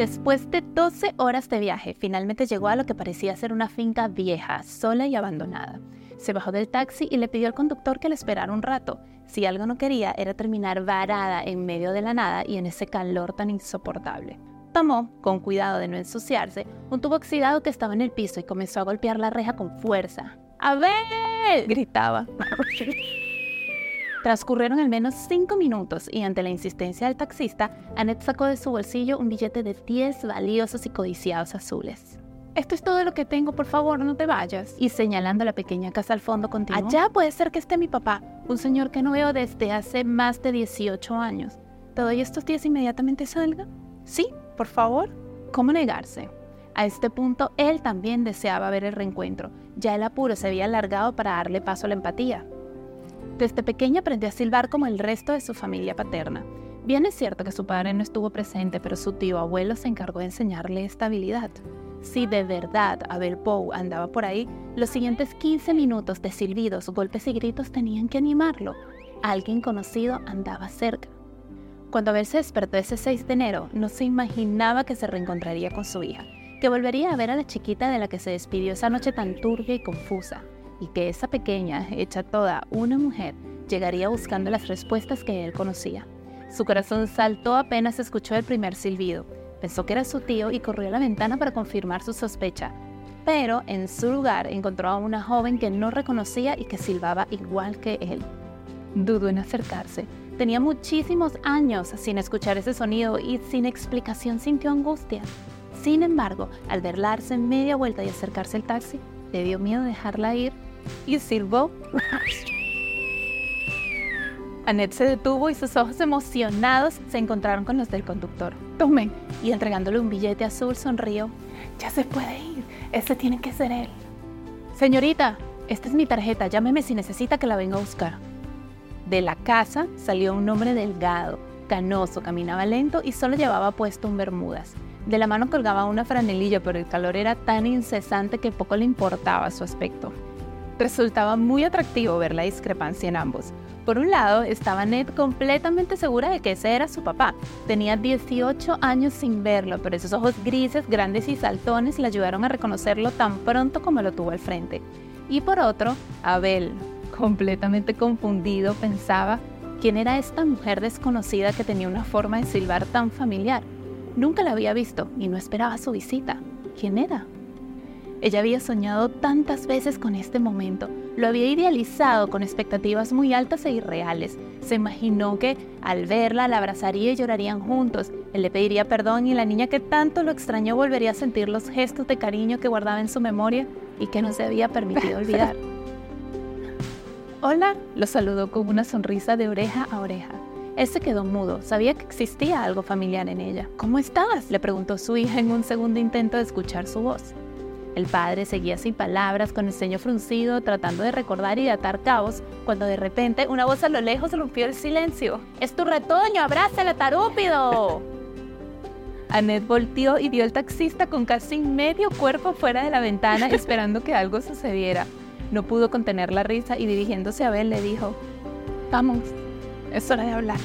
Después de 12 horas de viaje, finalmente llegó a lo que parecía ser una finca vieja, sola y abandonada. Se bajó del taxi y le pidió al conductor que le esperara un rato. Si algo no quería era terminar varada en medio de la nada y en ese calor tan insoportable. Tomó, con cuidado de no ensuciarse, un tubo oxidado que estaba en el piso y comenzó a golpear la reja con fuerza. ¡A ver! gritaba. Transcurrieron al menos cinco minutos y ante la insistencia del taxista, Annette sacó de su bolsillo un billete de 10 valiosos y codiciados azules. Esto es todo lo que tengo, por favor, no te vayas. Y señalando la pequeña casa al fondo, continuó. Allá puede ser que esté mi papá, un señor que no veo desde hace más de 18 años. ¿Te doy estos días inmediatamente salga? Sí, por favor. ¿Cómo negarse? A este punto, él también deseaba ver el reencuentro. Ya el apuro se había alargado para darle paso a la empatía. Desde pequeña aprendió a silbar como el resto de su familia paterna. Bien es cierto que su padre no estuvo presente, pero su tío abuelo se encargó de enseñarle esta habilidad. Si de verdad Abel Poe andaba por ahí, los siguientes 15 minutos de silbidos, golpes y gritos tenían que animarlo. Alguien conocido andaba cerca. Cuando Abel se despertó ese 6 de enero, no se imaginaba que se reencontraría con su hija, que volvería a ver a la chiquita de la que se despidió esa noche tan turbia y confusa y que esa pequeña, hecha toda una mujer, llegaría buscando las respuestas que él conocía. Su corazón saltó apenas escuchó el primer silbido. Pensó que era su tío y corrió a la ventana para confirmar su sospecha. Pero en su lugar encontró a una joven que no reconocía y que silbaba igual que él. Dudó en acercarse. Tenía muchísimos años sin escuchar ese sonido y sin explicación sintió angustia. Sin embargo, al verla darse media vuelta y acercarse al taxi, le dio miedo dejarla ir y silbó. Annette se detuvo y sus ojos emocionados se encontraron con los del conductor. Tome. Y entregándole un billete azul sonrió. Ya se puede ir. Ese tiene que ser él. Señorita, esta es mi tarjeta. Llámeme si necesita que la venga a buscar. De la casa salió un hombre delgado, canoso, caminaba lento y solo llevaba puesto un bermudas. De la mano colgaba una franelilla, pero el calor era tan incesante que poco le importaba su aspecto. Resultaba muy atractivo ver la discrepancia en ambos. Por un lado, estaba Ned completamente segura de que ese era su papá. Tenía 18 años sin verlo, pero esos ojos grises, grandes y saltones le ayudaron a reconocerlo tan pronto como lo tuvo al frente. Y por otro, Abel, completamente confundido, pensaba, ¿quién era esta mujer desconocida que tenía una forma de silbar tan familiar? Nunca la había visto y no esperaba su visita. ¿Quién era? Ella había soñado tantas veces con este momento, lo había idealizado con expectativas muy altas e irreales. Se imaginó que al verla la abrazaría y llorarían juntos. Él le pediría perdón y la niña que tanto lo extrañó volvería a sentir los gestos de cariño que guardaba en su memoria y que no se había permitido olvidar. Hola, lo saludó con una sonrisa de oreja a oreja. Él se quedó mudo, sabía que existía algo familiar en ella. ¿Cómo estás? le preguntó su hija en un segundo intento de escuchar su voz. El padre seguía sin palabras, con el ceño fruncido, tratando de recordar y de atar cabos, cuando de repente una voz a lo lejos rompió el silencio. ¡Es tu retoño! ¡Abrázala, tarúpido! Annette volteó y vio al taxista con casi medio cuerpo fuera de la ventana esperando que algo sucediera. No pudo contener la risa y dirigiéndose a Abel le dijo, Vamos, es hora de hablar.